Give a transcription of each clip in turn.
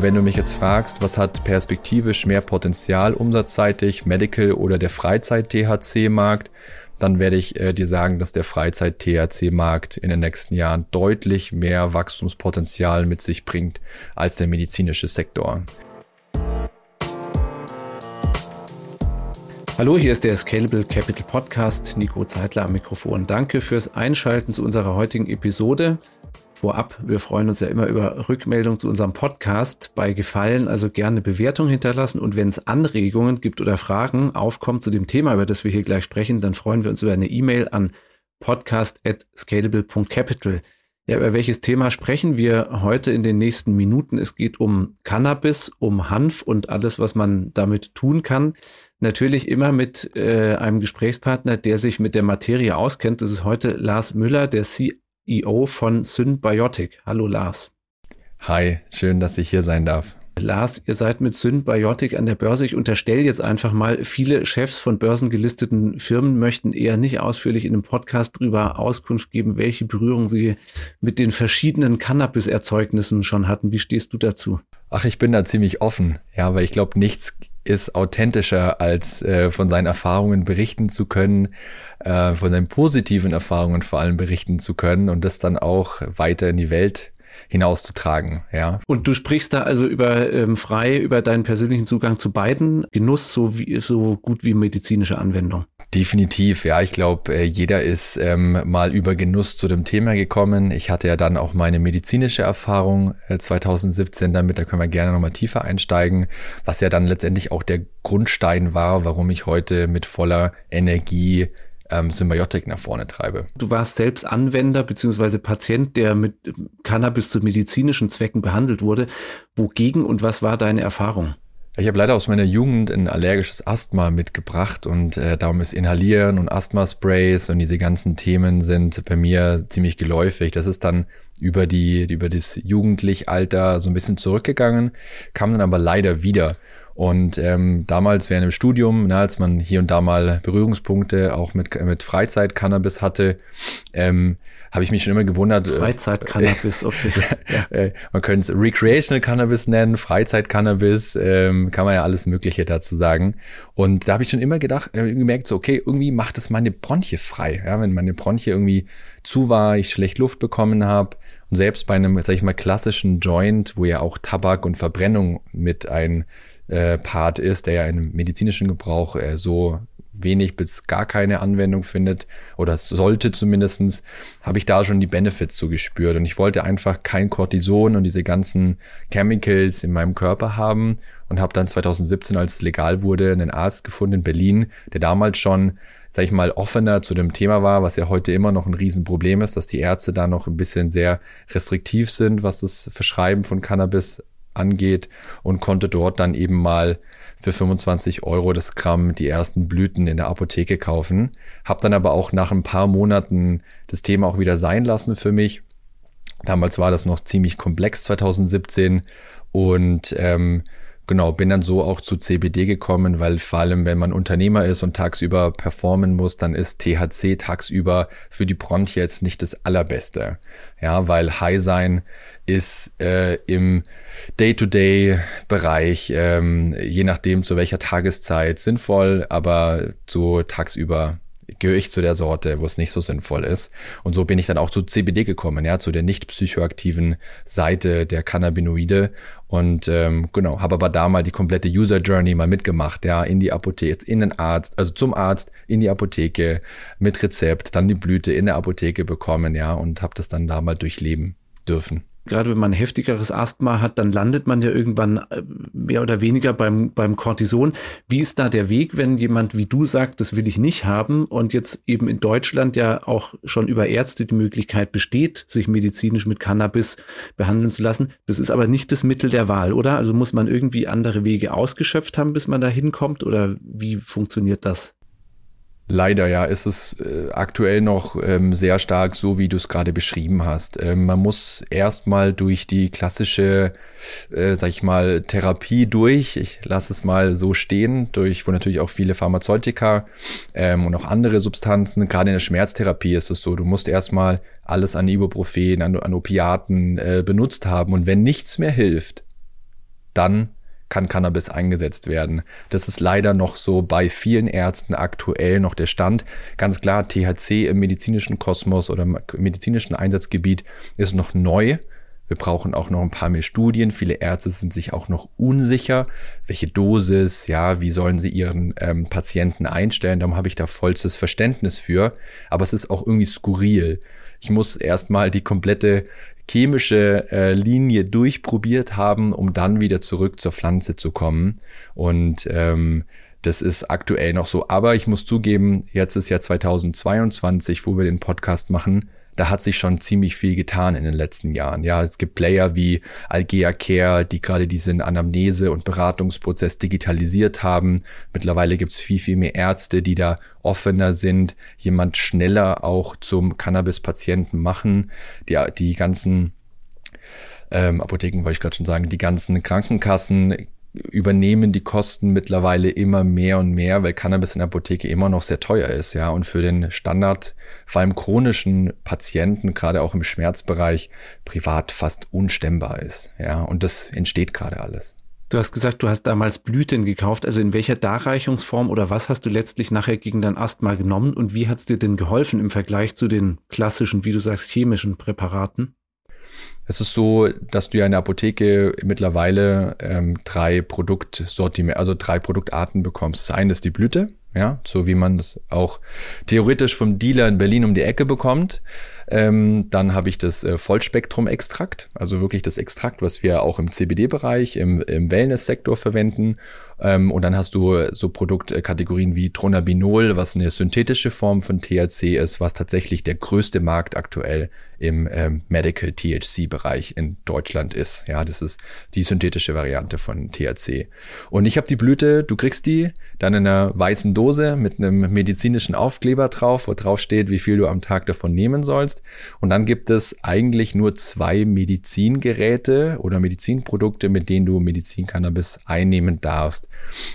Wenn du mich jetzt fragst, was hat perspektivisch mehr Potenzial umsatzseitig, Medical oder der Freizeit-THC-Markt, dann werde ich äh, dir sagen, dass der Freizeit-THC-Markt in den nächsten Jahren deutlich mehr Wachstumspotenzial mit sich bringt als der medizinische Sektor. Hallo, hier ist der Scalable Capital Podcast. Nico Zeitler am Mikrofon. Danke fürs Einschalten zu unserer heutigen Episode. Vorab, wir freuen uns ja immer über Rückmeldungen zu unserem Podcast. Bei Gefallen also gerne Bewertung hinterlassen und wenn es Anregungen gibt oder Fragen aufkommen zu dem Thema, über das wir hier gleich sprechen, dann freuen wir uns über eine E-Mail an podcast@scalable.capital. Ja, über welches Thema sprechen wir heute in den nächsten Minuten? Es geht um Cannabis, um Hanf und alles, was man damit tun kann. Natürlich immer mit äh, einem Gesprächspartner, der sich mit der Materie auskennt. Das ist heute Lars Müller, der CEO von Synbiotic. Hallo Lars. Hi, schön, dass ich hier sein darf. Lars, ihr seid mit Synbiotic an der Börse. Ich unterstelle jetzt einfach mal, viele Chefs von börsengelisteten Firmen möchten eher nicht ausführlich in einem Podcast darüber Auskunft geben, welche Berührung sie mit den verschiedenen Cannabis-Erzeugnissen schon hatten. Wie stehst du dazu? Ach, ich bin da ziemlich offen. Ja, weil ich glaube, nichts ist authentischer, als äh, von seinen Erfahrungen berichten zu können, äh, von seinen positiven Erfahrungen vor allem berichten zu können und das dann auch weiter in die Welt hinauszutragen, ja. Und du sprichst da also über ähm, frei über deinen persönlichen Zugang zu beiden, Genuss so wie so gut wie medizinische Anwendung. Definitiv, ja. Ich glaube, äh, jeder ist ähm, mal über Genuss zu dem Thema gekommen. Ich hatte ja dann auch meine medizinische Erfahrung äh, 2017 damit, da können wir gerne nochmal tiefer einsteigen, was ja dann letztendlich auch der Grundstein war, warum ich heute mit voller Energie ähm, Symbiotik nach vorne treibe. Du warst selbst Anwender bzw. Patient, der mit Cannabis zu medizinischen Zwecken behandelt wurde. Wogegen und was war deine Erfahrung? Ich habe leider aus meiner Jugend ein allergisches Asthma mitgebracht und äh, darum ist Inhalieren und Asthma-Sprays und diese ganzen Themen sind bei mir ziemlich geläufig. Das ist dann über die über das Jugendlichalter so ein bisschen zurückgegangen, kam dann aber leider wieder. Und ähm, damals während dem Studium, na, als man hier und da mal Berührungspunkte auch mit, mit Freizeit-Cannabis hatte, ähm, habe ich mich schon immer gewundert. Äh, Freizeit-Cannabis, okay. ja, äh, man könnte es Recreational Cannabis nennen, Freizeit-Cannabis, ähm, kann man ja alles Mögliche dazu sagen. Und da habe ich schon immer gedacht, äh, gemerkt, so, okay, irgendwie macht es meine Bronchie frei. Ja, wenn meine Bronchie irgendwie zu war, ich schlecht Luft bekommen habe. Und selbst bei einem, sag ich mal, klassischen Joint, wo ja auch Tabak und Verbrennung mit ein äh, Part ist, der ja im medizinischen Gebrauch äh, so wenig bis gar keine Anwendung findet oder sollte zumindestens, habe ich da schon die Benefits so gespürt. Und ich wollte einfach kein Cortison und diese ganzen Chemicals in meinem Körper haben und habe dann 2017, als es legal wurde, einen Arzt gefunden in Berlin, der damals schon, sag ich mal, offener zu dem Thema war, was ja heute immer noch ein Riesenproblem ist, dass die Ärzte da noch ein bisschen sehr restriktiv sind, was das Verschreiben von Cannabis angeht und konnte dort dann eben mal für 25 Euro das Gramm die ersten Blüten in der Apotheke kaufen. Hab dann aber auch nach ein paar Monaten das Thema auch wieder sein lassen für mich. Damals war das noch ziemlich komplex 2017 und ähm, genau, bin dann so auch zu CBD gekommen, weil vor allem, wenn man Unternehmer ist und tagsüber performen muss, dann ist THC tagsüber für die Bronchie jetzt nicht das allerbeste. Ja, weil High sein ist äh, im Day-to-Day-Bereich, ähm, je nachdem zu welcher Tageszeit sinnvoll, aber so tagsüber gehöre ich zu der Sorte, wo es nicht so sinnvoll ist. Und so bin ich dann auch zu CBD gekommen, ja, zu der nicht psychoaktiven Seite der Cannabinoide. Und ähm, genau, habe aber da mal die komplette User Journey mal mitgemacht, ja, in die Apotheke, in den Arzt, also zum Arzt, in die Apotheke mit Rezept, dann die Blüte in der Apotheke bekommen, ja, und habe das dann da mal durchleben dürfen gerade wenn man heftigeres Asthma hat, dann landet man ja irgendwann äh, mehr oder weniger beim, beim Cortison. Wie ist da der Weg, wenn jemand wie du sagt, das will ich nicht haben und jetzt eben in Deutschland ja auch schon über Ärzte die Möglichkeit besteht, sich medizinisch mit Cannabis behandeln zu lassen. Das ist aber nicht das Mittel der Wahl, oder? Also muss man irgendwie andere Wege ausgeschöpft haben, bis man da hinkommt oder wie funktioniert das? Leider ja, ist es äh, aktuell noch ähm, sehr stark so, wie du es gerade beschrieben hast. Ähm, man muss erstmal durch die klassische, äh, sag ich mal, Therapie durch, ich lasse es mal so stehen, durch, wo natürlich auch viele Pharmazeutika ähm, und auch andere Substanzen, gerade in der Schmerztherapie ist es so, du musst erstmal alles an Ibuprofen, an, Opiaten äh, benutzt haben und wenn nichts mehr hilft, dann kann Cannabis eingesetzt werden. Das ist leider noch so bei vielen Ärzten aktuell noch der Stand. Ganz klar, THC im medizinischen Kosmos oder im medizinischen Einsatzgebiet ist noch neu. Wir brauchen auch noch ein paar mehr Studien. Viele Ärzte sind sich auch noch unsicher, welche Dosis, ja, wie sollen sie ihren ähm, Patienten einstellen. Darum habe ich da vollstes Verständnis für. Aber es ist auch irgendwie skurril. Ich muss erstmal die komplette chemische äh, Linie durchprobiert haben, um dann wieder zurück zur Pflanze zu kommen. Und ähm, das ist aktuell noch so. Aber ich muss zugeben, jetzt ist ja 2022, wo wir den Podcast machen da hat sich schon ziemlich viel getan in den letzten Jahren. Ja, es gibt Player wie Algea Care, die gerade diesen Anamnese- und Beratungsprozess digitalisiert haben. Mittlerweile gibt es viel, viel mehr Ärzte, die da offener sind, jemand schneller auch zum Cannabis-Patienten machen. Die, die ganzen ähm, Apotheken wollte ich gerade schon sagen, die ganzen Krankenkassen übernehmen die Kosten mittlerweile immer mehr und mehr, weil Cannabis in der Apotheke immer noch sehr teuer ist, ja, und für den Standard, vor allem chronischen Patienten, gerade auch im Schmerzbereich, privat fast unstemmbar ist, ja, und das entsteht gerade alles. Du hast gesagt, du hast damals Blüten gekauft. Also in welcher Darreichungsform oder was hast du letztlich nachher gegen dein Asthma genommen und wie hat es dir denn geholfen im Vergleich zu den klassischen, wie du sagst, chemischen Präparaten? Es ist so, dass du ja in der Apotheke mittlerweile ähm, drei Produktsortiment, also drei Produktarten bekommst. Das eine ist die Blüte, ja, so wie man das auch theoretisch vom Dealer in Berlin um die Ecke bekommt. Ähm, dann habe ich das äh, Vollspektrum-Extrakt, also wirklich das Extrakt, was wir auch im CBD-Bereich, im, im Wellness-Sektor verwenden. Ähm, und dann hast du so Produktkategorien wie Tronabinol, was eine synthetische Form von THC ist, was tatsächlich der größte Markt aktuell im ähm, Medical THC-Bereich in Deutschland ist. Ja, das ist die synthetische Variante von THC. Und ich habe die Blüte, du kriegst die dann in einer weißen Dose mit einem medizinischen Aufkleber drauf, wo drauf steht, wie viel du am Tag davon nehmen sollst. Und dann gibt es eigentlich nur zwei Medizingeräte oder Medizinprodukte, mit denen du Medizincannabis einnehmen darfst.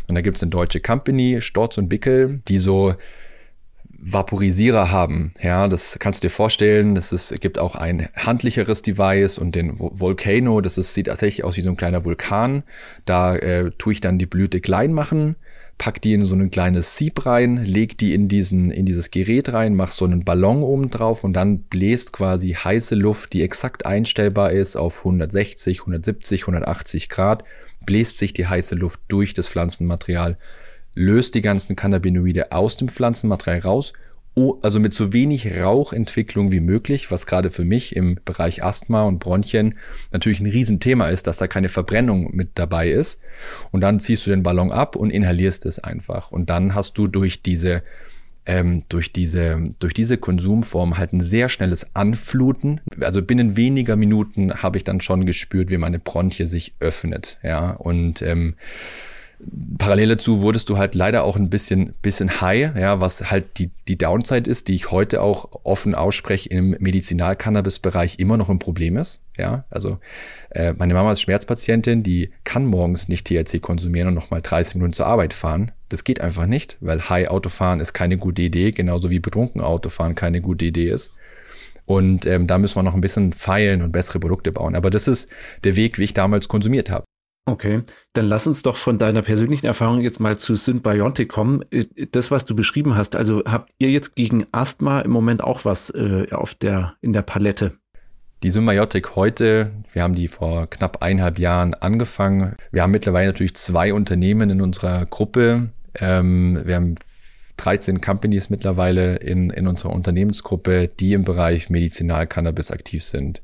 Und da gibt es eine deutsche Company, Storz und Bickel, die so Vaporisierer haben. Ja, das kannst du dir vorstellen. Das ist, gibt auch ein handlicheres Device und den Volcano. Das ist, sieht tatsächlich aus wie so ein kleiner Vulkan. Da äh, tue ich dann die Blüte klein machen pack die in so ein kleines Sieb rein, leg die in, diesen, in dieses Gerät rein, mach so einen Ballon oben drauf und dann bläst quasi heiße Luft, die exakt einstellbar ist auf 160, 170, 180 Grad, bläst sich die heiße Luft durch das Pflanzenmaterial, löst die ganzen Cannabinoide aus dem Pflanzenmaterial raus also mit so wenig Rauchentwicklung wie möglich, was gerade für mich im Bereich Asthma und Bronchien natürlich ein Riesenthema ist, dass da keine Verbrennung mit dabei ist. Und dann ziehst du den Ballon ab und inhalierst es einfach. Und dann hast du durch diese ähm, durch diese, durch diese Konsumform halt ein sehr schnelles Anfluten. Also binnen weniger Minuten habe ich dann schon gespürt, wie meine Bronchie sich öffnet. Ja, und ähm, parallel dazu wurdest du halt leider auch ein bisschen, bisschen high, ja, was halt die, die Downside ist, die ich heute auch offen ausspreche im Medizinal-Cannabis-Bereich immer noch ein Problem ist. Ja, also äh, meine Mama ist Schmerzpatientin, die kann morgens nicht THC konsumieren und nochmal 30 Minuten zur Arbeit fahren. Das geht einfach nicht, weil High Autofahren ist keine gute Idee, genauso wie betrunken Autofahren keine gute Idee ist. Und ähm, da müssen wir noch ein bisschen feilen und bessere Produkte bauen. Aber das ist der Weg, wie ich damals konsumiert habe. Okay, dann lass uns doch von deiner persönlichen Erfahrung jetzt mal zu Symbiotic kommen. Das, was du beschrieben hast, also habt ihr jetzt gegen Asthma im Moment auch was äh, auf der, in der Palette? Die Symbiotic heute, wir haben die vor knapp eineinhalb Jahren angefangen. Wir haben mittlerweile natürlich zwei Unternehmen in unserer Gruppe. Ähm, wir haben 13 Companies mittlerweile in, in unserer Unternehmensgruppe, die im Bereich Medizinalcannabis aktiv sind.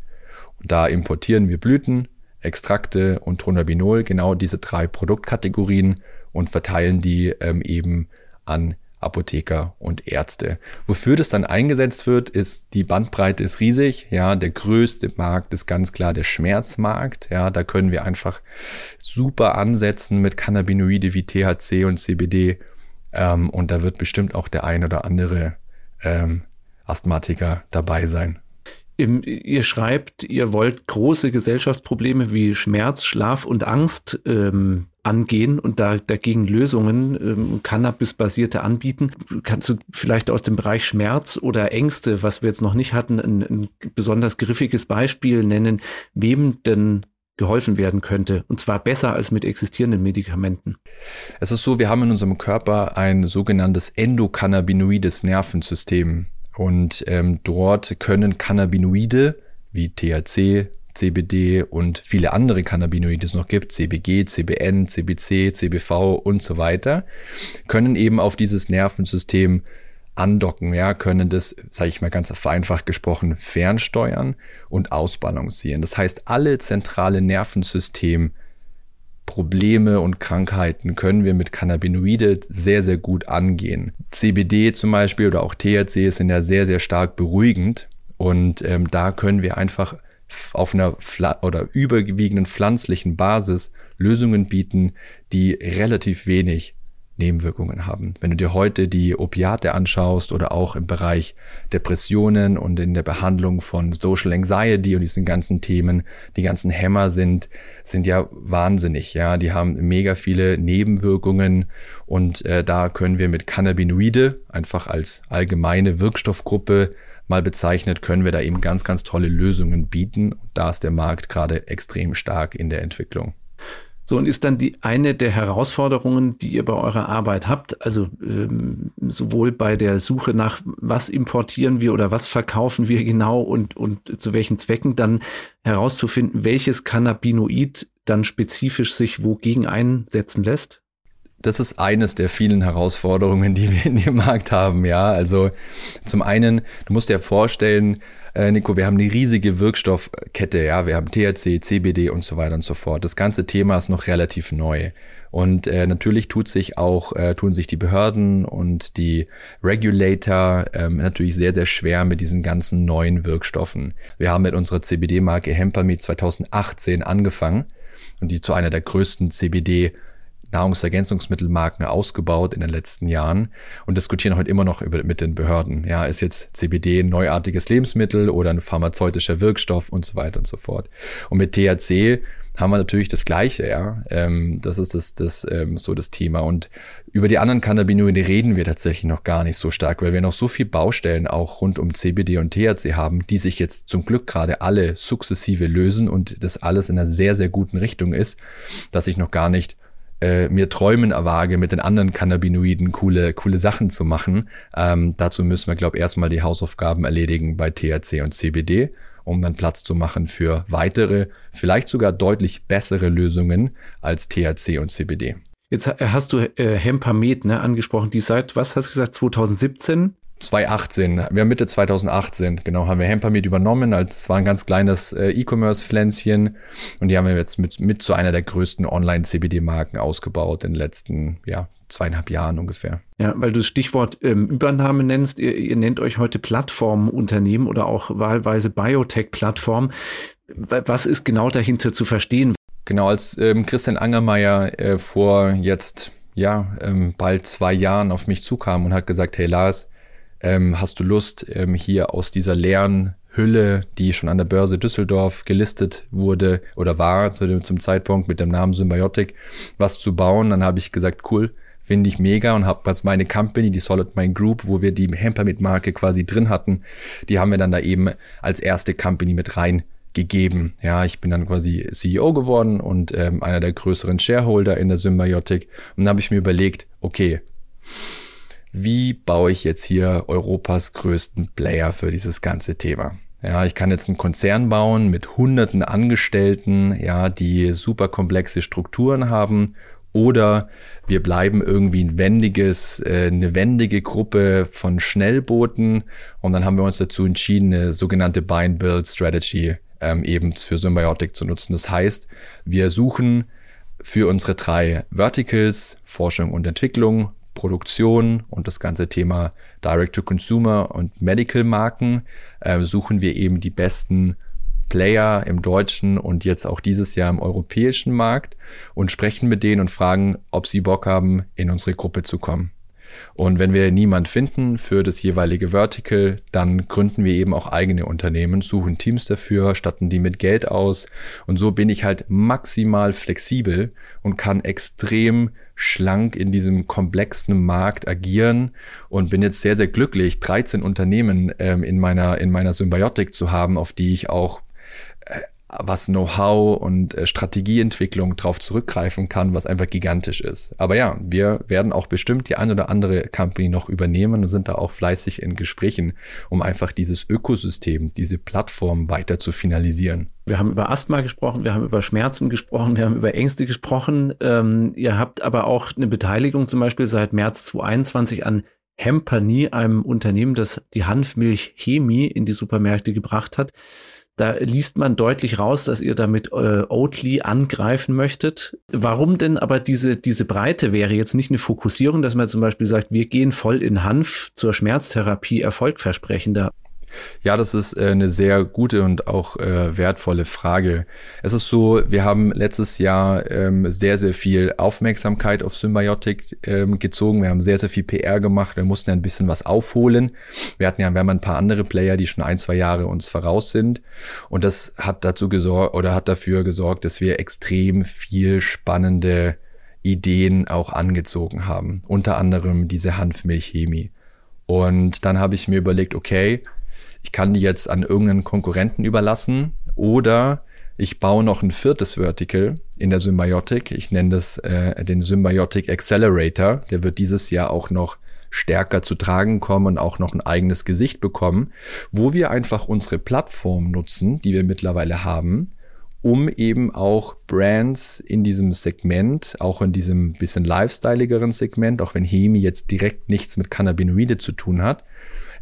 Und da importieren wir Blüten, Extrakte und Tronabinol, genau diese drei Produktkategorien und verteilen die ähm, eben an Apotheker und Ärzte. Wofür das dann eingesetzt wird, ist die Bandbreite ist riesig. Ja, der größte Markt ist ganz klar der Schmerzmarkt. Ja, da können wir einfach super ansetzen mit Cannabinoide wie THC und CBD. Ähm, und da wird bestimmt auch der ein oder andere ähm, Asthmatiker dabei sein. Ihr schreibt, ihr wollt große Gesellschaftsprobleme wie Schmerz, Schlaf und Angst ähm, angehen und da dagegen Lösungen ähm, Cannabis-basierte anbieten. Kannst du vielleicht aus dem Bereich Schmerz oder Ängste, was wir jetzt noch nicht hatten, ein, ein besonders griffiges Beispiel nennen, wem denn geholfen werden könnte. Und zwar besser als mit existierenden Medikamenten. Es ist so, wir haben in unserem Körper ein sogenanntes endokannabinoides Nervensystem. Und ähm, dort können Cannabinoide wie THC, CBD und viele andere Cannabinoide, die es noch gibt, CBG, CBN, CBC, CBV und so weiter, können eben auf dieses Nervensystem andocken, ja, können das, sage ich mal ganz vereinfacht gesprochen, fernsteuern und ausbalancieren. Das heißt, alle zentrale Nervensystem Probleme und Krankheiten können wir mit Cannabinoide sehr, sehr gut angehen. CBD zum Beispiel oder auch THC sind ja sehr, sehr stark beruhigend und ähm, da können wir einfach auf einer oder überwiegenden pflanzlichen Basis Lösungen bieten, die relativ wenig Nebenwirkungen haben. Wenn du dir heute die Opiate anschaust oder auch im Bereich Depressionen und in der Behandlung von Social Anxiety und diesen ganzen Themen, die ganzen Hämmer sind, sind ja wahnsinnig. Ja, die haben mega viele Nebenwirkungen und äh, da können wir mit Cannabinoide einfach als allgemeine Wirkstoffgruppe mal bezeichnet, können wir da eben ganz, ganz tolle Lösungen bieten. da ist der Markt gerade extrem stark in der Entwicklung. So, und ist dann die eine der Herausforderungen, die ihr bei eurer Arbeit habt, also ähm, sowohl bei der Suche nach, was importieren wir oder was verkaufen wir genau und, und zu welchen Zwecken, dann herauszufinden, welches Cannabinoid dann spezifisch sich wogegen einsetzen lässt? Das ist eines der vielen Herausforderungen, die wir in dem Markt haben. Ja, also zum einen, du musst dir vorstellen, äh, Nico, wir haben eine riesige Wirkstoffkette, ja, wir haben THC, CBD und so weiter und so fort. Das ganze Thema ist noch relativ neu. Und äh, natürlich tut sich auch, äh, tun sich die Behörden und die Regulator ähm, natürlich sehr, sehr schwer mit diesen ganzen neuen Wirkstoffen. Wir haben mit unserer CBD-Marke Hempamid 2018 angefangen und die zu einer der größten CBD Nahrungsergänzungsmittelmarken ausgebaut in den letzten Jahren und diskutieren heute immer noch über, mit den Behörden. Ja, ist jetzt CBD ein neuartiges Lebensmittel oder ein pharmazeutischer Wirkstoff und so weiter und so fort. Und mit THC haben wir natürlich das Gleiche, ja. Ähm, das ist das, das ähm, so das Thema. Und über die anderen Cannabinoide reden wir tatsächlich noch gar nicht so stark, weil wir noch so viel Baustellen auch rund um CBD und THC haben, die sich jetzt zum Glück gerade alle sukzessive lösen und das alles in einer sehr, sehr guten Richtung ist, dass ich noch gar nicht äh, mir Träumen erwage, mit den anderen Cannabinoiden coole, coole Sachen zu machen. Ähm, dazu müssen wir, glaube ich, erstmal die Hausaufgaben erledigen bei THC und CBD, um dann Platz zu machen für weitere, vielleicht sogar deutlich bessere Lösungen als THC und CBD. Jetzt hast du äh, Hempamet ne, angesprochen, die seit, was hast du gesagt, 2017 2018, wir haben Mitte 2018, genau, haben wir Hempamid übernommen. Das war ein ganz kleines äh, E-Commerce-Pflänzchen und die haben wir jetzt mit, mit zu einer der größten Online-CBD-Marken ausgebaut in den letzten, ja, zweieinhalb Jahren ungefähr. Ja, weil du das Stichwort ähm, Übernahme nennst, ihr, ihr nennt euch heute Plattformunternehmen oder auch wahlweise Biotech-Plattform. Was ist genau dahinter zu verstehen? Genau, als ähm, Christian Angermeier äh, vor jetzt ja ähm, bald zwei Jahren auf mich zukam und hat gesagt, hey Lars, ähm, hast du Lust, ähm, hier aus dieser leeren Hülle, die schon an der Börse Düsseldorf gelistet wurde oder war zu dem, zum Zeitpunkt mit dem Namen Symbiotic, was zu bauen? Dann habe ich gesagt, cool, finde ich mega und habe was meine Company, die Solid Mind Group, wo wir die Hempermit-Marke quasi drin hatten, die haben wir dann da eben als erste Company mit rein gegeben. Ja, ich bin dann quasi CEO geworden und ähm, einer der größeren Shareholder in der Symbiotic. Und dann habe ich mir überlegt, okay, wie baue ich jetzt hier Europas größten Player für dieses ganze Thema? Ja, ich kann jetzt einen Konzern bauen mit hunderten Angestellten, ja, die super komplexe Strukturen haben. Oder wir bleiben irgendwie ein wendiges, äh, eine wendige Gruppe von Schnellbooten. Und dann haben wir uns dazu entschieden, eine sogenannte Buy-and-Build-Strategy ähm, eben für Symbiotic zu nutzen. Das heißt, wir suchen für unsere drei Verticals, Forschung und Entwicklung, Produktion und das ganze Thema Direct-to-Consumer und Medical-Marken äh, suchen wir eben die besten Player im deutschen und jetzt auch dieses Jahr im europäischen Markt und sprechen mit denen und fragen, ob sie Bock haben, in unsere Gruppe zu kommen. Und wenn wir niemand finden für das jeweilige Vertical, dann gründen wir eben auch eigene Unternehmen, suchen Teams dafür, statten die mit Geld aus. Und so bin ich halt maximal flexibel und kann extrem schlank in diesem komplexen Markt agieren und bin jetzt sehr, sehr glücklich, 13 Unternehmen ähm, in meiner, in meiner Symbiotik zu haben, auf die ich auch was Know-how und äh, Strategieentwicklung drauf zurückgreifen kann, was einfach gigantisch ist. Aber ja, wir werden auch bestimmt die ein oder andere Company noch übernehmen und sind da auch fleißig in Gesprächen, um einfach dieses Ökosystem, diese Plattform weiter zu finalisieren. Wir haben über Asthma gesprochen, wir haben über Schmerzen gesprochen, wir haben über Ängste gesprochen. Ähm, ihr habt aber auch eine Beteiligung zum Beispiel seit März 2021 an Hempany, einem Unternehmen, das die Hanfmilch Chemie in die Supermärkte gebracht hat. Da liest man deutlich raus, dass ihr damit äh, Oatly angreifen möchtet. Warum denn aber diese, diese Breite wäre jetzt nicht eine Fokussierung, dass man zum Beispiel sagt, wir gehen voll in Hanf zur Schmerztherapie erfolgversprechender? Ja, das ist äh, eine sehr gute und auch äh, wertvolle Frage. Es ist so, wir haben letztes Jahr ähm, sehr, sehr viel Aufmerksamkeit auf Symbiotic ähm, gezogen. Wir haben sehr, sehr viel PR gemacht. Wir mussten ein bisschen was aufholen. Wir hatten ja, wir haben ein paar andere Player, die schon ein, zwei Jahre uns voraus sind. Und das hat dazu gesorgt oder hat dafür gesorgt, dass wir extrem viel spannende Ideen auch angezogen haben. Unter anderem diese Hanfmilchchemie. Und dann habe ich mir überlegt, okay, ich kann die jetzt an irgendeinen Konkurrenten überlassen oder ich baue noch ein viertes Vertical in der Symbiotic. Ich nenne das äh, den Symbiotic Accelerator. Der wird dieses Jahr auch noch stärker zu tragen kommen und auch noch ein eigenes Gesicht bekommen, wo wir einfach unsere Plattform nutzen, die wir mittlerweile haben, um eben auch Brands in diesem Segment, auch in diesem bisschen lifestyleigeren Segment, auch wenn Hemi jetzt direkt nichts mit Cannabinoide zu tun hat,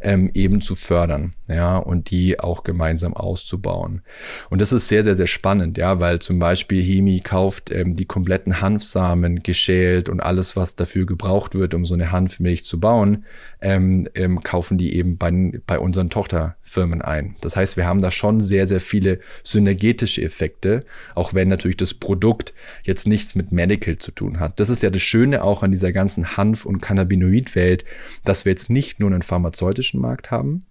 ähm, eben zu fördern, ja, und die auch gemeinsam auszubauen. Und das ist sehr, sehr, sehr spannend, ja, weil zum Beispiel Hemi kauft ähm, die kompletten Hanfsamen geschält und alles, was dafür gebraucht wird, um so eine Hanfmilch zu bauen, ähm, ähm, kaufen die eben bei, bei unseren Tochterfirmen ein. Das heißt, wir haben da schon sehr, sehr viele synergetische Effekte, auch wenn natürlich das Produkt jetzt nichts mit Medical zu tun hat. Das ist ja das Schöne auch an dieser ganzen Hanf- und Cannabinoid-Welt, dass wir jetzt nicht nur einen pharmazeutischen Markt haben,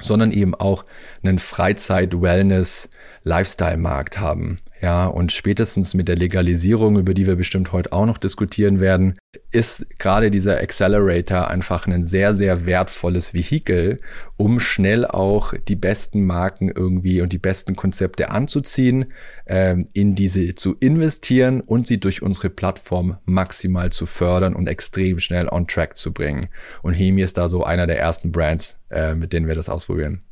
sondern eben auch einen Freizeit-Wellness-Lifestyle-Markt haben. Ja, und spätestens mit der Legalisierung, über die wir bestimmt heute auch noch diskutieren werden, ist gerade dieser Accelerator einfach ein sehr, sehr wertvolles Vehikel, um schnell auch die besten Marken irgendwie und die besten Konzepte anzuziehen, ähm, in diese zu investieren und sie durch unsere Plattform maximal zu fördern und extrem schnell on track zu bringen. Und Hemi ist da so einer der ersten Brands, äh, mit denen wir das ausprobieren.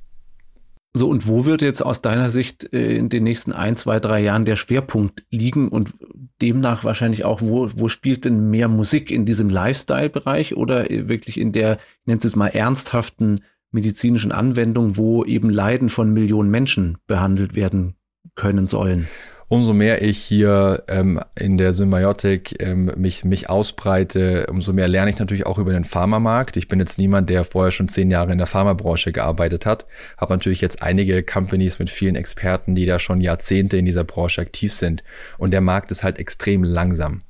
So, und wo wird jetzt aus deiner Sicht äh, in den nächsten ein, zwei, drei Jahren der Schwerpunkt liegen und demnach wahrscheinlich auch, wo, wo spielt denn mehr Musik in diesem Lifestyle-Bereich oder wirklich in der, ich nenne es mal ernsthaften medizinischen Anwendung, wo eben Leiden von Millionen Menschen behandelt werden können sollen? Umso mehr ich hier ähm, in der Symbiotik ähm, mich, mich ausbreite, umso mehr lerne ich natürlich auch über den Pharmamarkt. Ich bin jetzt niemand, der vorher schon zehn Jahre in der Pharmabranche gearbeitet hat. Habe natürlich jetzt einige Companies mit vielen Experten, die da schon Jahrzehnte in dieser Branche aktiv sind. Und der Markt ist halt extrem langsam.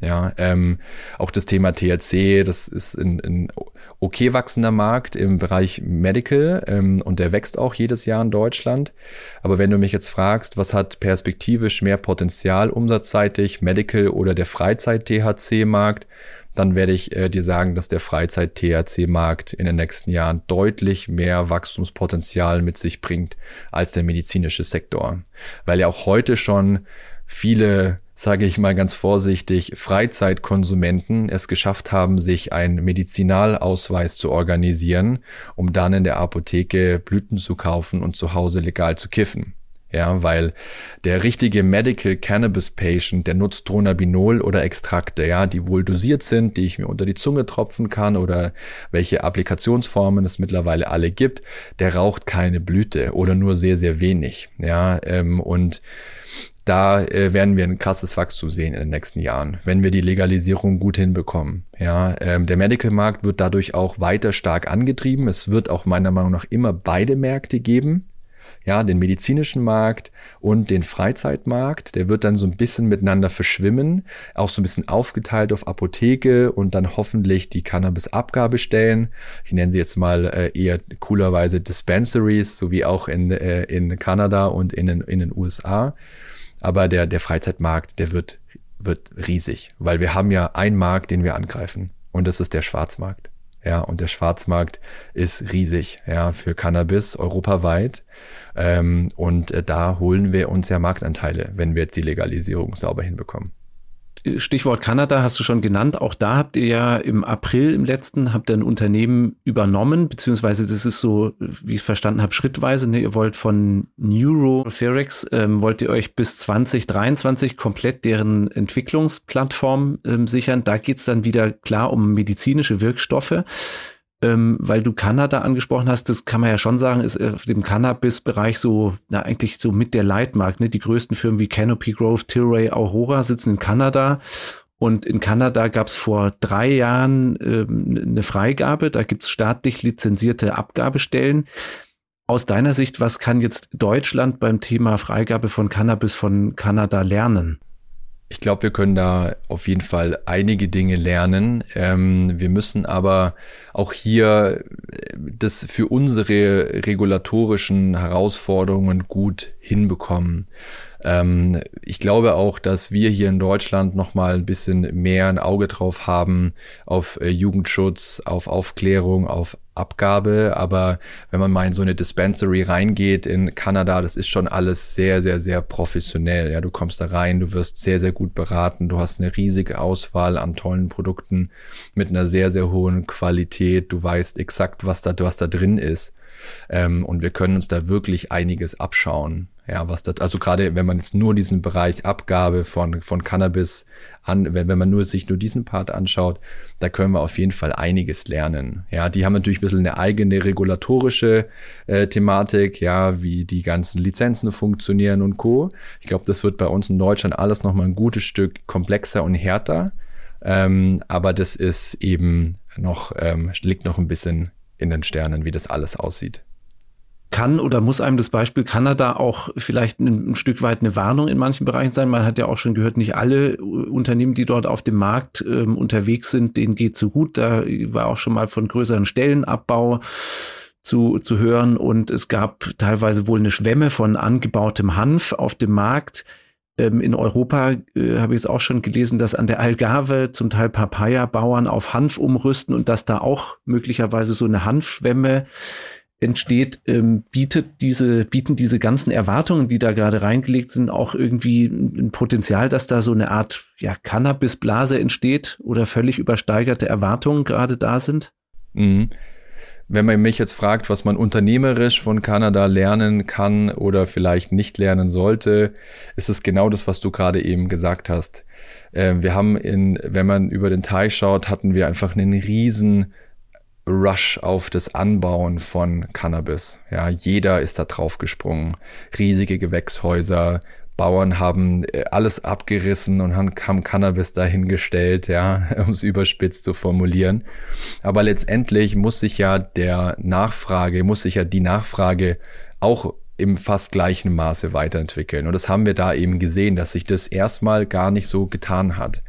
Ja, ähm, auch das Thema THC, das ist ein, ein okay wachsender Markt im Bereich Medical ähm, und der wächst auch jedes Jahr in Deutschland. Aber wenn du mich jetzt fragst, was hat perspektivisch mehr Potenzial umsatzseitig, Medical oder der Freizeit-THC-Markt, dann werde ich äh, dir sagen, dass der Freizeit-THC-Markt in den nächsten Jahren deutlich mehr Wachstumspotenzial mit sich bringt als der medizinische Sektor. Weil ja auch heute schon viele sage ich mal ganz vorsichtig, Freizeitkonsumenten es geschafft haben, sich einen Medizinalausweis zu organisieren, um dann in der Apotheke Blüten zu kaufen und zu Hause legal zu kiffen. Ja, weil der richtige Medical Cannabis Patient, der nutzt Dronabinol oder Extrakte, ja, die wohl dosiert sind, die ich mir unter die Zunge tropfen kann oder welche Applikationsformen es mittlerweile alle gibt, der raucht keine Blüte oder nur sehr, sehr wenig, ja, ähm, und da äh, werden wir ein krasses Wachstum sehen in den nächsten Jahren, wenn wir die Legalisierung gut hinbekommen. Ja, ähm, der Medical-Markt wird dadurch auch weiter stark angetrieben. Es wird auch meiner Meinung nach immer beide Märkte geben. Ja, den medizinischen Markt und den Freizeitmarkt. Der wird dann so ein bisschen miteinander verschwimmen, auch so ein bisschen aufgeteilt auf Apotheke und dann hoffentlich die Cannabis-Abgabestellen. Ich nenne sie jetzt mal äh, eher coolerweise Dispensaries, so wie auch in, äh, in Kanada und in in den USA. Aber der, der Freizeitmarkt, der wird, wird riesig, weil wir haben ja einen Markt, den wir angreifen. Und das ist der Schwarzmarkt. Ja, und der Schwarzmarkt ist riesig, ja, für Cannabis europaweit. Ähm, und äh, da holen wir uns ja Marktanteile, wenn wir jetzt die Legalisierung sauber hinbekommen. Stichwort Kanada hast du schon genannt. Auch da habt ihr ja im April im letzten habt ihr ein Unternehmen übernommen, beziehungsweise das ist so, wie ich es verstanden habe, schrittweise. Ne? Ihr wollt von Neurotherex, ähm, wollt ihr euch bis 2023 komplett deren Entwicklungsplattform ähm, sichern. Da geht's dann wieder klar um medizinische Wirkstoffe ähm, weil du Kanada angesprochen hast, das kann man ja schon sagen, ist auf dem Cannabis-Bereich so, na, eigentlich so mit der Leitmarkt. Ne? Die größten Firmen wie Canopy Grove, Tilray, Aurora sitzen in Kanada. Und in Kanada gab es vor drei Jahren ähm, eine Freigabe. Da gibt es staatlich lizenzierte Abgabestellen. Aus deiner Sicht, was kann jetzt Deutschland beim Thema Freigabe von Cannabis von Kanada lernen? Ich glaube, wir können da auf jeden Fall einige Dinge lernen. Ähm, wir müssen aber auch hier äh, das für unsere regulatorischen Herausforderungen gut hinbekommen. Ähm, ich glaube auch, dass wir hier in Deutschland noch mal ein bisschen mehr ein Auge drauf haben auf äh, Jugendschutz, auf Aufklärung, auf Abgabe, aber wenn man mal in so eine Dispensary reingeht in Kanada, das ist schon alles sehr, sehr, sehr professionell. Ja, du kommst da rein, du wirst sehr, sehr gut beraten, du hast eine riesige Auswahl an tollen Produkten mit einer sehr, sehr hohen Qualität. Du weißt exakt, was da, was da drin ist. Ähm, und wir können uns da wirklich einiges abschauen. Ja, was das, also gerade wenn man jetzt nur diesen Bereich Abgabe von, von Cannabis an, wenn, wenn man nur sich nur diesen Part anschaut, da können wir auf jeden Fall einiges lernen. Ja, die haben natürlich ein bisschen eine eigene regulatorische äh, Thematik, ja, wie die ganzen Lizenzen funktionieren und Co. Ich glaube, das wird bei uns in Deutschland alles nochmal ein gutes Stück komplexer und härter. Ähm, aber das ist eben noch, ähm, liegt noch ein bisschen in den Sternen, wie das alles aussieht kann oder muss einem das Beispiel Kanada auch vielleicht ein, ein, Stück weit eine Warnung in manchen Bereichen sein? Man hat ja auch schon gehört, nicht alle Unternehmen, die dort auf dem Markt ähm, unterwegs sind, denen geht so gut. Da war auch schon mal von größeren Stellenabbau zu, zu hören und es gab teilweise wohl eine Schwemme von angebautem Hanf auf dem Markt. Ähm, in Europa äh, habe ich es auch schon gelesen, dass an der Algarve zum Teil Papaya-Bauern auf Hanf umrüsten und dass da auch möglicherweise so eine Hanfschwemme entsteht, ähm, bietet diese, bieten diese ganzen Erwartungen, die da gerade reingelegt sind, auch irgendwie ein Potenzial, dass da so eine Art ja, Cannabisblase entsteht oder völlig übersteigerte Erwartungen gerade da sind? Mhm. Wenn man mich jetzt fragt, was man unternehmerisch von Kanada lernen kann oder vielleicht nicht lernen sollte, ist es genau das, was du gerade eben gesagt hast. Äh, wir haben in, wenn man über den Teich schaut, hatten wir einfach einen riesen Rush auf das Anbauen von Cannabis. Ja, jeder ist da drauf gesprungen. Riesige Gewächshäuser, Bauern haben äh, alles abgerissen und haben, Cannabis dahingestellt, ja, um es überspitzt zu formulieren. Aber letztendlich muss sich ja der Nachfrage, muss sich ja die Nachfrage auch im fast gleichen Maße weiterentwickeln. Und das haben wir da eben gesehen, dass sich das erstmal gar nicht so getan hat.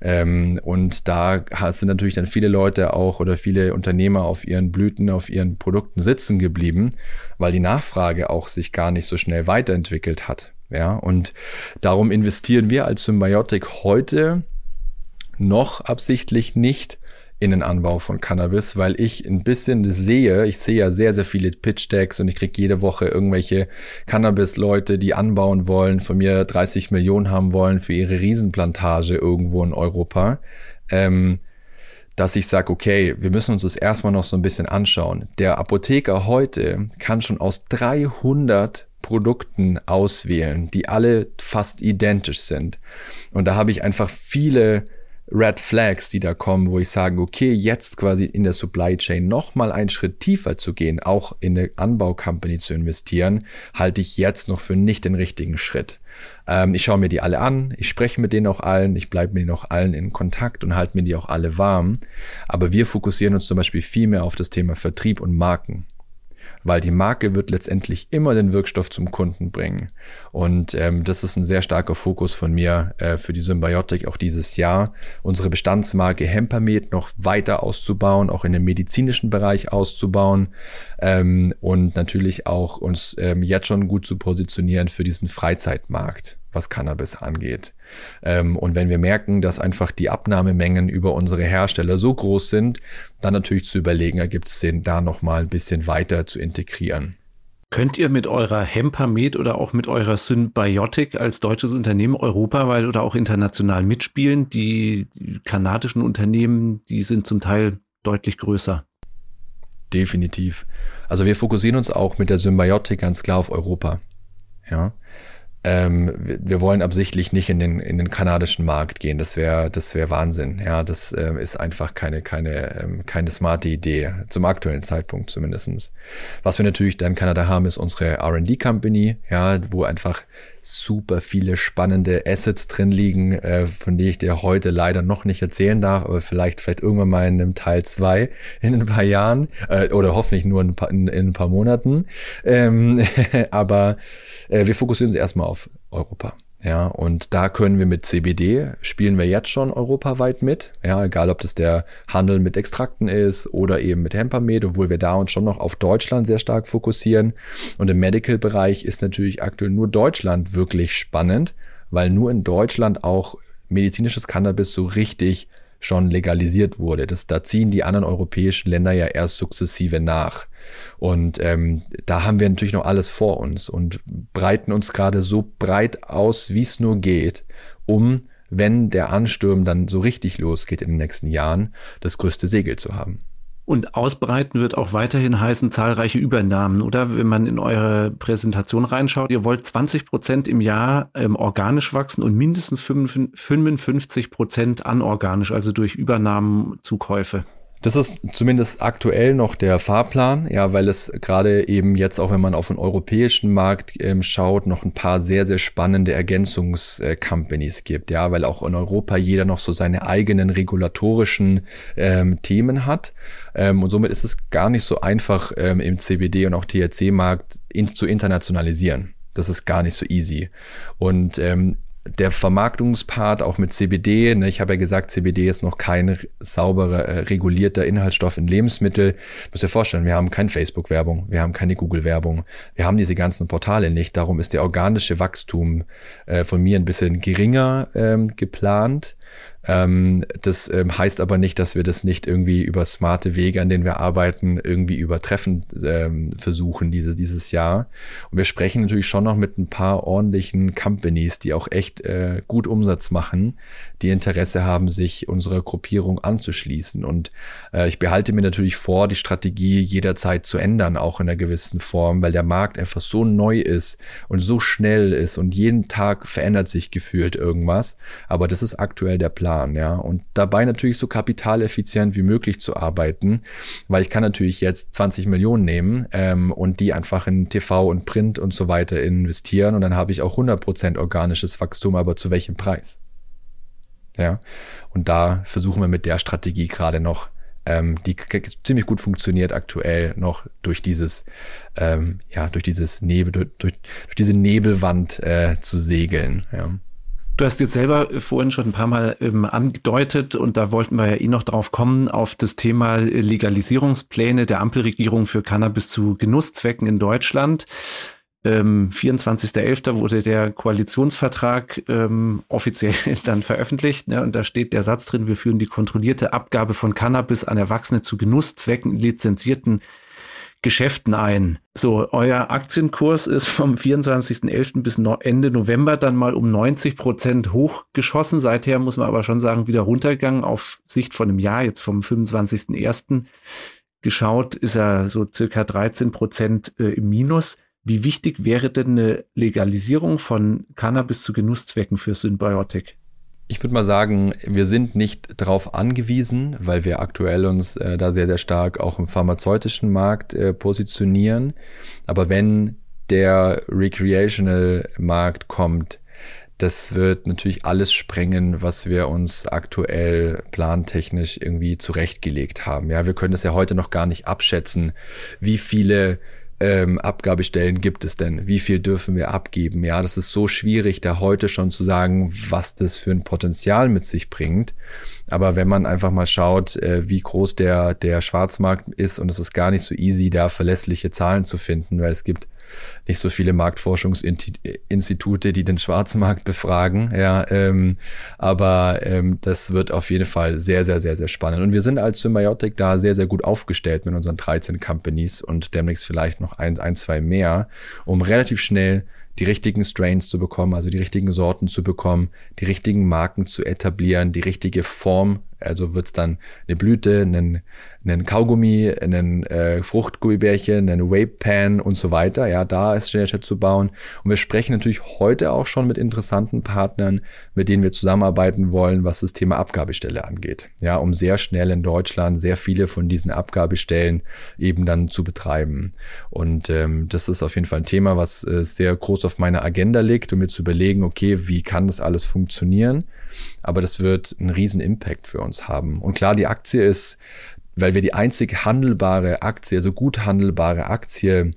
Ähm, und da sind natürlich dann viele Leute auch oder viele Unternehmer auf ihren Blüten, auf ihren Produkten sitzen geblieben, weil die Nachfrage auch sich gar nicht so schnell weiterentwickelt hat. Ja, und darum investieren wir als Symbiotic heute noch absichtlich nicht in den Anbau von Cannabis, weil ich ein bisschen sehe, ich sehe ja sehr, sehr viele Pitch-Decks und ich kriege jede Woche irgendwelche Cannabis-Leute, die anbauen wollen, von mir 30 Millionen haben wollen für ihre Riesenplantage irgendwo in Europa. Ähm, dass ich sage, okay, wir müssen uns das erstmal noch so ein bisschen anschauen. Der Apotheker heute kann schon aus 300 Produkten auswählen, die alle fast identisch sind. Und da habe ich einfach viele Red Flags, die da kommen, wo ich sage, okay, jetzt quasi in der Supply Chain nochmal einen Schritt tiefer zu gehen, auch in eine Anbaucompany zu investieren, halte ich jetzt noch für nicht den richtigen Schritt. Ähm, ich schaue mir die alle an, ich spreche mit denen auch allen, ich bleibe mit denen auch allen in Kontakt und halte mir die auch alle warm. Aber wir fokussieren uns zum Beispiel viel mehr auf das Thema Vertrieb und Marken weil die Marke wird letztendlich immer den Wirkstoff zum Kunden bringen. Und ähm, das ist ein sehr starker Fokus von mir äh, für die Symbiotik auch dieses Jahr, unsere Bestandsmarke Hempermed noch weiter auszubauen, auch in dem medizinischen Bereich auszubauen ähm, und natürlich auch uns ähm, jetzt schon gut zu positionieren für diesen Freizeitmarkt was Cannabis angeht. Ähm, und wenn wir merken, dass einfach die Abnahmemengen über unsere Hersteller so groß sind, dann natürlich zu überlegen, ergibt es Sinn, da nochmal ein bisschen weiter zu integrieren. Könnt ihr mit eurer Hempamed oder auch mit eurer Symbiotic als deutsches Unternehmen europaweit oder auch international mitspielen? Die kanadischen Unternehmen, die sind zum Teil deutlich größer. Definitiv. Also wir fokussieren uns auch mit der Symbiotik ganz klar auf Europa. Ja. Ähm, wir, wollen absichtlich nicht in den, in den kanadischen Markt gehen. Das wäre das wäre Wahnsinn. Ja, das äh, ist einfach keine, keine, ähm, keine smarte Idee, zum aktuellen Zeitpunkt zumindestens. Was wir natürlich dann in Kanada haben, ist unsere RD-Company, ja, wo einfach super viele spannende Assets drin liegen, äh, von denen ich dir heute leider noch nicht erzählen darf, aber vielleicht vielleicht irgendwann mal in einem Teil zwei in ein paar Jahren äh, oder hoffentlich nur in, in, in ein paar Monaten. Ähm, aber äh, wir fokussieren uns erstmal auf Europa. Ja, und da können wir mit CBD spielen wir jetzt schon europaweit mit. Ja, egal ob das der Handel mit Extrakten ist oder eben mit Hempamed, obwohl wir da uns schon noch auf Deutschland sehr stark fokussieren. Und im Medical-Bereich ist natürlich aktuell nur Deutschland wirklich spannend, weil nur in Deutschland auch medizinisches Cannabis so richtig schon legalisiert wurde. Das, da ziehen die anderen europäischen Länder ja erst sukzessive nach. Und ähm, da haben wir natürlich noch alles vor uns und breiten uns gerade so breit aus, wie es nur geht, um, wenn der Ansturm dann so richtig losgeht in den nächsten Jahren, das größte Segel zu haben. Und ausbreiten wird auch weiterhin heißen zahlreiche Übernahmen, oder? Wenn man in eure Präsentation reinschaut, ihr wollt 20 Prozent im Jahr ähm, organisch wachsen und mindestens 55 Prozent anorganisch, also durch Übernahmen, Zukäufe. Das ist zumindest aktuell noch der Fahrplan, ja, weil es gerade eben jetzt, auch wenn man auf den europäischen Markt ähm, schaut, noch ein paar sehr, sehr spannende Ergänzungscompanies äh, gibt, ja, weil auch in Europa jeder noch so seine eigenen regulatorischen ähm, Themen hat. Ähm, und somit ist es gar nicht so einfach, ähm, im CBD und auch THC-Markt in, zu internationalisieren. Das ist gar nicht so easy. Und ähm, der Vermarktungspart auch mit CBD. Ne, ich habe ja gesagt, CBD ist noch kein sauberer, äh, regulierter Inhaltsstoff in Lebensmittel. Du musst dir vorstellen, wir haben keine Facebook-Werbung, wir haben keine Google-Werbung, wir haben diese ganzen Portale nicht. Darum ist der organische Wachstum äh, von mir ein bisschen geringer ähm, geplant. Ähm, das ähm, heißt aber nicht, dass wir das nicht irgendwie über smarte Wege, an denen wir arbeiten, irgendwie übertreffen ähm, versuchen dieses, dieses Jahr. Und wir sprechen natürlich schon noch mit ein paar ordentlichen Companies, die auch echt äh, gut Umsatz machen, die Interesse haben, sich unserer Gruppierung anzuschließen. Und äh, ich behalte mir natürlich vor, die Strategie jederzeit zu ändern, auch in einer gewissen Form, weil der Markt einfach so neu ist und so schnell ist und jeden Tag verändert sich gefühlt irgendwas. Aber das ist aktuell der Plan. Ja. Und dabei natürlich so kapitaleffizient wie möglich zu arbeiten, weil ich kann natürlich jetzt 20 Millionen nehmen ähm, und die einfach in TV und Print und so weiter investieren und dann habe ich auch 100% organisches Wachstum, aber zu welchem Preis? Ja. Und da versuchen wir mit der Strategie gerade noch ähm, die ziemlich gut funktioniert aktuell noch durch dieses, ähm, ja, durch dieses Nebel, durch, durch diese Nebelwand äh, zu segeln. Ja. Du hast jetzt selber vorhin schon ein paar Mal ähm, angedeutet und da wollten wir ja eh noch drauf kommen, auf das Thema Legalisierungspläne der Ampelregierung für Cannabis zu Genusszwecken in Deutschland. Ähm, 24.11. wurde der Koalitionsvertrag ähm, offiziell dann veröffentlicht ne, und da steht der Satz drin, wir führen die kontrollierte Abgabe von Cannabis an Erwachsene zu Genusszwecken lizenzierten Geschäften ein. So, euer Aktienkurs ist vom 24.11. bis Ende November dann mal um 90 Prozent hochgeschossen. Seither muss man aber schon sagen, wieder runtergegangen auf Sicht von einem Jahr, jetzt vom 25.01. geschaut, ist er so circa 13 Prozent äh, im Minus. Wie wichtig wäre denn eine Legalisierung von Cannabis zu Genusszwecken für Symbiotic? Ich würde mal sagen, wir sind nicht darauf angewiesen, weil wir aktuell uns äh, da sehr, sehr stark auch im pharmazeutischen Markt äh, positionieren. Aber wenn der Recreational-Markt kommt, das wird natürlich alles sprengen, was wir uns aktuell plantechnisch irgendwie zurechtgelegt haben. Ja, wir können das ja heute noch gar nicht abschätzen, wie viele ähm, Abgabestellen gibt es denn? Wie viel dürfen wir abgeben? Ja, das ist so schwierig, da heute schon zu sagen, was das für ein Potenzial mit sich bringt. Aber wenn man einfach mal schaut, äh, wie groß der, der Schwarzmarkt ist, und es ist gar nicht so easy, da verlässliche Zahlen zu finden, weil es gibt nicht so viele Marktforschungsinstitute, die den Schwarzmarkt befragen. Ja, ähm, aber ähm, das wird auf jeden Fall sehr, sehr, sehr, sehr spannend. Und wir sind als Symbiotic da sehr, sehr gut aufgestellt mit unseren 13 Companies und demnächst vielleicht noch ein, ein zwei mehr, um relativ schnell die richtigen Strains zu bekommen, also die richtigen Sorten zu bekommen, die richtigen Marken zu etablieren, die richtige Form also wird es dann eine Blüte, einen, einen Kaugummi, einen äh, Fruchtgummibärchen, einen Vape Pan und so weiter. Ja, da ist Snapchat zu bauen. Und wir sprechen natürlich heute auch schon mit interessanten Partnern, mit denen wir zusammenarbeiten wollen, was das Thema Abgabestelle angeht. Ja, um sehr schnell in Deutschland sehr viele von diesen Abgabestellen eben dann zu betreiben. Und ähm, das ist auf jeden Fall ein Thema, was äh, sehr groß auf meiner Agenda liegt, um mir zu überlegen, okay, wie kann das alles funktionieren? Aber das wird einen riesen Impact für uns haben. Und klar, die Aktie ist, weil wir die einzig handelbare Aktie, also gut handelbare Aktie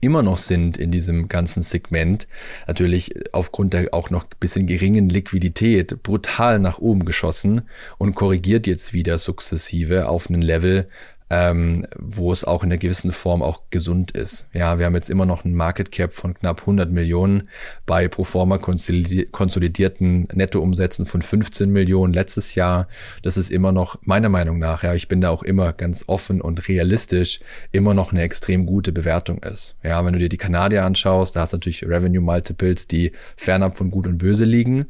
immer noch sind in diesem ganzen Segment, natürlich aufgrund der auch noch ein bisschen geringen Liquidität brutal nach oben geschossen und korrigiert jetzt wieder sukzessive auf einen Level, ähm, wo es auch in einer gewissen Form auch gesund ist. Ja, wir haben jetzt immer noch einen Market Cap von knapp 100 Millionen bei Proforma konsolidierten Nettoumsätzen von 15 Millionen letztes Jahr. Das ist immer noch meiner Meinung nach, ja, ich bin da auch immer ganz offen und realistisch, immer noch eine extrem gute Bewertung ist. Ja, wenn du dir die Kanadier anschaust, da hast du natürlich Revenue Multiples, die fernab von gut und böse liegen.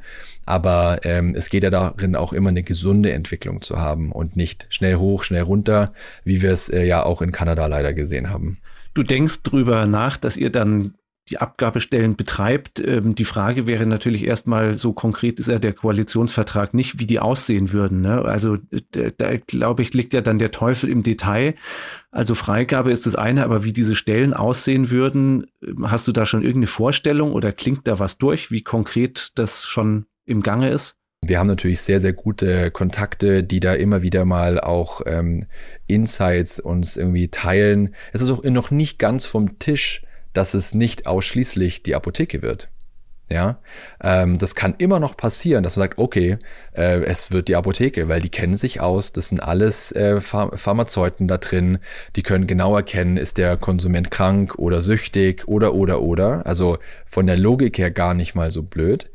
Aber ähm, es geht ja darin auch immer eine gesunde Entwicklung zu haben und nicht schnell hoch, schnell runter, wie wir es äh, ja auch in Kanada leider gesehen haben. Du denkst drüber nach, dass ihr dann die Abgabestellen betreibt. Ähm, die Frage wäre natürlich erstmal, so konkret ist ja der Koalitionsvertrag nicht, wie die aussehen würden. Ne? Also da glaube ich, liegt ja dann der Teufel im Detail. Also Freigabe ist das eine, aber wie diese Stellen aussehen würden, ähm, hast du da schon irgendeine Vorstellung oder klingt da was durch, wie konkret das schon im Gange ist? Wir haben natürlich sehr, sehr gute Kontakte, die da immer wieder mal auch ähm, Insights uns irgendwie teilen. Es ist auch noch nicht ganz vom Tisch, dass es nicht ausschließlich die Apotheke wird. Ja, ähm, das kann immer noch passieren, dass man sagt, okay, äh, es wird die Apotheke, weil die kennen sich aus, das sind alles äh, Pharm Pharmazeuten da drin, die können genau erkennen, ist der Konsument krank oder süchtig oder oder oder. Also von der Logik her gar nicht mal so blöd.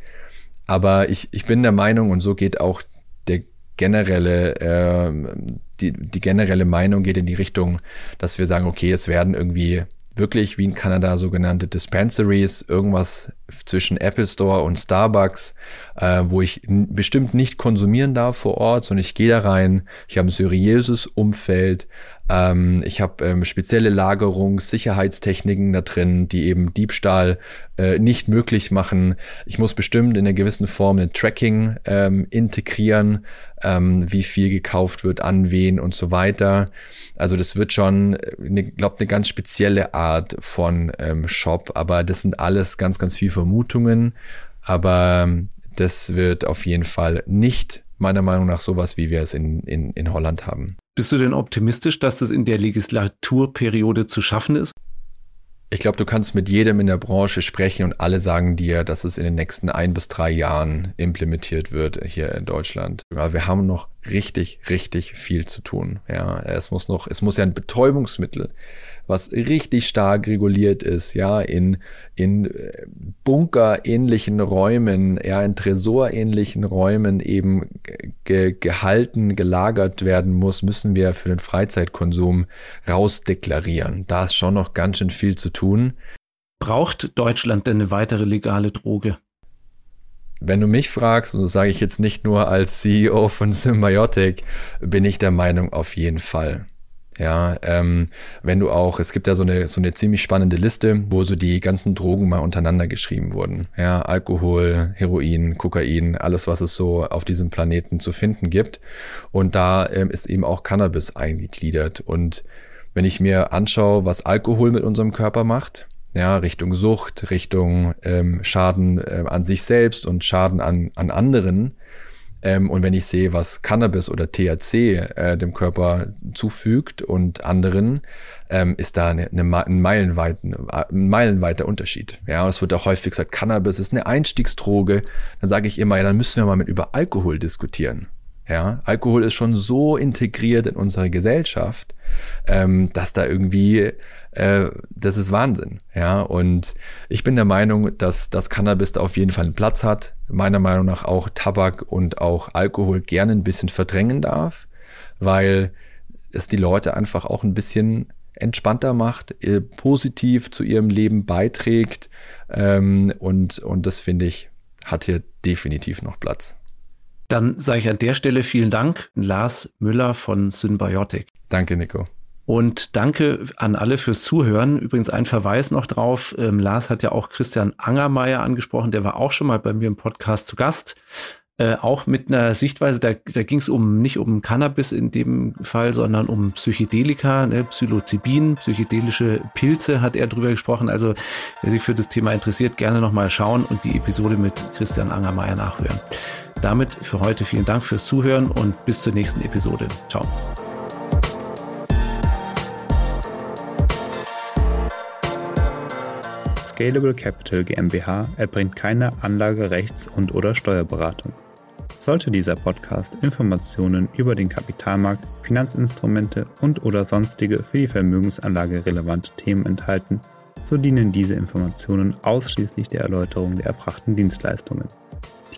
Aber ich, ich bin der Meinung, und so geht auch der generelle, äh, die, die generelle Meinung geht in die Richtung, dass wir sagen, okay, es werden irgendwie wirklich wie in Kanada sogenannte Dispensaries, irgendwas zwischen Apple Store und Starbucks, äh, wo ich bestimmt nicht konsumieren darf vor Ort, sondern ich gehe da rein, ich habe ein seriöses Umfeld, ähm, ich habe ähm, spezielle Lagerungs-, Sicherheitstechniken da drin, die eben Diebstahl äh, nicht möglich machen. Ich muss bestimmt in einer gewissen Form ein Tracking ähm, integrieren, ähm, wie viel gekauft wird, an wen und so weiter. Also das wird schon, ich glaube, eine ganz spezielle Art von ähm, Shop, aber das sind alles ganz, ganz viele Vermutungen. Aber ähm, das wird auf jeden Fall nicht meiner Meinung nach sowas, wie wir es in, in, in Holland haben. Bist du denn optimistisch, dass das in der Legislaturperiode zu schaffen ist? Ich glaube, du kannst mit jedem in der Branche sprechen und alle sagen dir, dass es in den nächsten ein bis drei Jahren implementiert wird hier in Deutschland. Aber wir haben noch richtig, richtig viel zu tun. Ja, es muss noch, es muss ja ein Betäubungsmittel was richtig stark reguliert ist, ja, in, in äh, Bunker-ähnlichen Räumen, ja, in Tresor-ähnlichen Räumen eben ge gehalten, gelagert werden muss, müssen wir für den Freizeitkonsum rausdeklarieren. Da ist schon noch ganz schön viel zu tun. Braucht Deutschland denn eine weitere legale Droge? Wenn du mich fragst, und das sage ich jetzt nicht nur als CEO von Symbiotic, bin ich der Meinung auf jeden Fall. Ja, ähm, wenn du auch, es gibt ja so eine, so eine ziemlich spannende Liste, wo so die ganzen Drogen mal untereinander geschrieben wurden. Ja, Alkohol, Heroin, Kokain, alles, was es so auf diesem Planeten zu finden gibt. Und da ähm, ist eben auch Cannabis eingegliedert. Und wenn ich mir anschaue, was Alkohol mit unserem Körper macht, ja, Richtung Sucht, Richtung ähm, Schaden äh, an sich selbst und Schaden an, an anderen, ähm, und wenn ich sehe, was Cannabis oder THC äh, dem Körper zufügt und anderen, ähm, ist da eine, eine, ein, meilenweiten, ein meilenweiter Unterschied. Ja, und es wird auch häufig gesagt, Cannabis ist eine Einstiegsdroge. Dann sage ich immer, ja, dann müssen wir mal mit über Alkohol diskutieren. Ja, Alkohol ist schon so integriert in unsere Gesellschaft, ähm, dass da irgendwie, äh, das ist Wahnsinn. Ja, und ich bin der Meinung, dass das Cannabis da auf jeden Fall einen Platz hat. Meiner Meinung nach auch Tabak und auch Alkohol gerne ein bisschen verdrängen darf, weil es die Leute einfach auch ein bisschen entspannter macht, äh, positiv zu ihrem Leben beiträgt. Ähm, und, und das finde ich, hat hier definitiv noch Platz. Dann sage ich an der Stelle vielen Dank, Lars Müller von Symbiotic. Danke, Nico. Und danke an alle fürs Zuhören. Übrigens ein Verweis noch drauf. Ähm, Lars hat ja auch Christian Angermeier angesprochen. Der war auch schon mal bei mir im Podcast zu Gast. Äh, auch mit einer Sichtweise, da, da ging es um nicht um Cannabis in dem Fall, sondern um Psychedelika, ne, Psilocybin, psychedelische Pilze hat er drüber gesprochen. Also wer sich für das Thema interessiert, gerne nochmal schauen und die Episode mit Christian Angermeier nachhören. Damit für heute vielen Dank fürs Zuhören und bis zur nächsten Episode. Ciao. Scalable Capital GmbH erbringt keine Anlage-, Rechts- und/oder Steuerberatung. Sollte dieser Podcast Informationen über den Kapitalmarkt, Finanzinstrumente und/oder sonstige für die Vermögensanlage relevante Themen enthalten, so dienen diese Informationen ausschließlich der Erläuterung der erbrachten Dienstleistungen.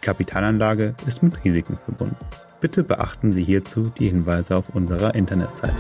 Kapitalanlage ist mit Risiken verbunden. Bitte beachten Sie hierzu die Hinweise auf unserer Internetseite.